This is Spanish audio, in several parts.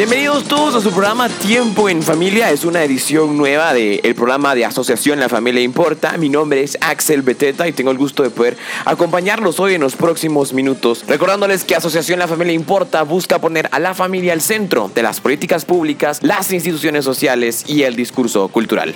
Bienvenidos todos a su programa Tiempo en Familia. Es una edición nueva del programa de Asociación La Familia Importa. Mi nombre es Axel Beteta y tengo el gusto de poder acompañarlos hoy en los próximos minutos. Recordándoles que Asociación La Familia Importa busca poner a la familia al centro de las políticas públicas, las instituciones sociales y el discurso cultural.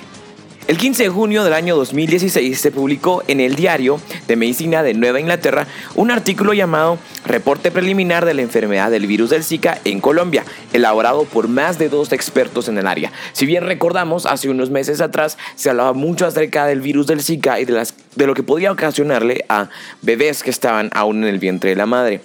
El 15 de junio del año 2016 se publicó en el Diario de Medicina de Nueva Inglaterra un artículo llamado Reporte preliminar de la enfermedad del virus del Zika en Colombia, elaborado por más de dos expertos en el área. Si bien recordamos, hace unos meses atrás se hablaba mucho acerca del virus del Zika y de, las, de lo que podía ocasionarle a bebés que estaban aún en el vientre de la madre.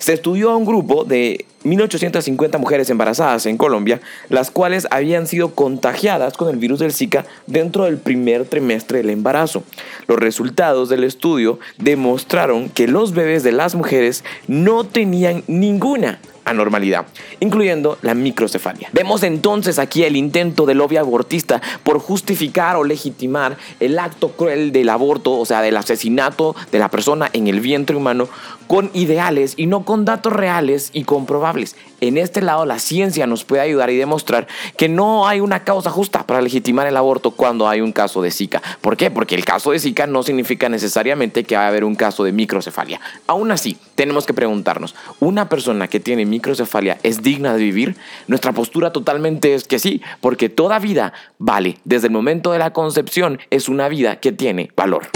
Se estudió a un grupo de 1.850 mujeres embarazadas en Colombia, las cuales habían sido contagiadas con el virus del Zika dentro del primer trimestre del embarazo. Los resultados del estudio demostraron que los bebés de las mujeres no tenían ninguna anormalidad, incluyendo la microcefalia. Vemos entonces aquí el intento del lobby abortista por justificar o legitimar el acto cruel del aborto, o sea, del asesinato de la persona en el vientre humano, con ideales y no con datos reales y comprobables. En este lado la ciencia nos puede ayudar y demostrar que no hay una causa justa para legitimar el aborto cuando hay un caso de Zika. ¿Por qué? Porque el caso de Zika no significa necesariamente que va a haber un caso de microcefalia. Aún así, tenemos que preguntarnos, ¿una persona que tiene microcefalia es digna de vivir? Nuestra postura totalmente es que sí, porque toda vida vale. Desde el momento de la concepción es una vida que tiene valor.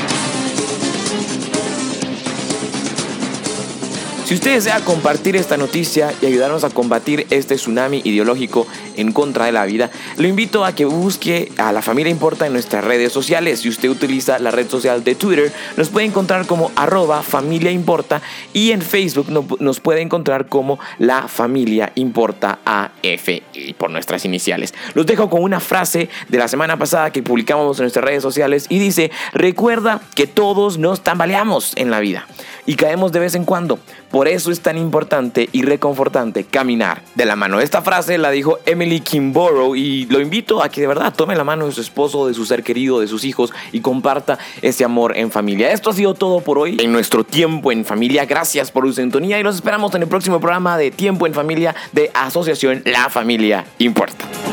Si usted desea compartir esta noticia y ayudarnos a combatir este tsunami ideológico en contra de la vida, lo invito a que busque a la familia Importa en nuestras redes sociales. Si usted utiliza la red social de Twitter, nos puede encontrar como arroba familia importa y en Facebook nos puede encontrar como la familia importa AF por nuestras iniciales. Los dejo con una frase de la semana pasada que publicamos en nuestras redes sociales y dice, recuerda que todos nos tambaleamos en la vida y caemos de vez en cuando. Por eso es tan importante y reconfortante caminar de la mano. Esta frase la dijo Emily Kimborough y lo invito a que de verdad tome la mano de su esposo, de su ser querido, de sus hijos y comparta ese amor en familia. Esto ha sido todo por hoy en nuestro tiempo en familia. Gracias por su sintonía y los esperamos en el próximo programa de Tiempo en Familia de Asociación La Familia Importa.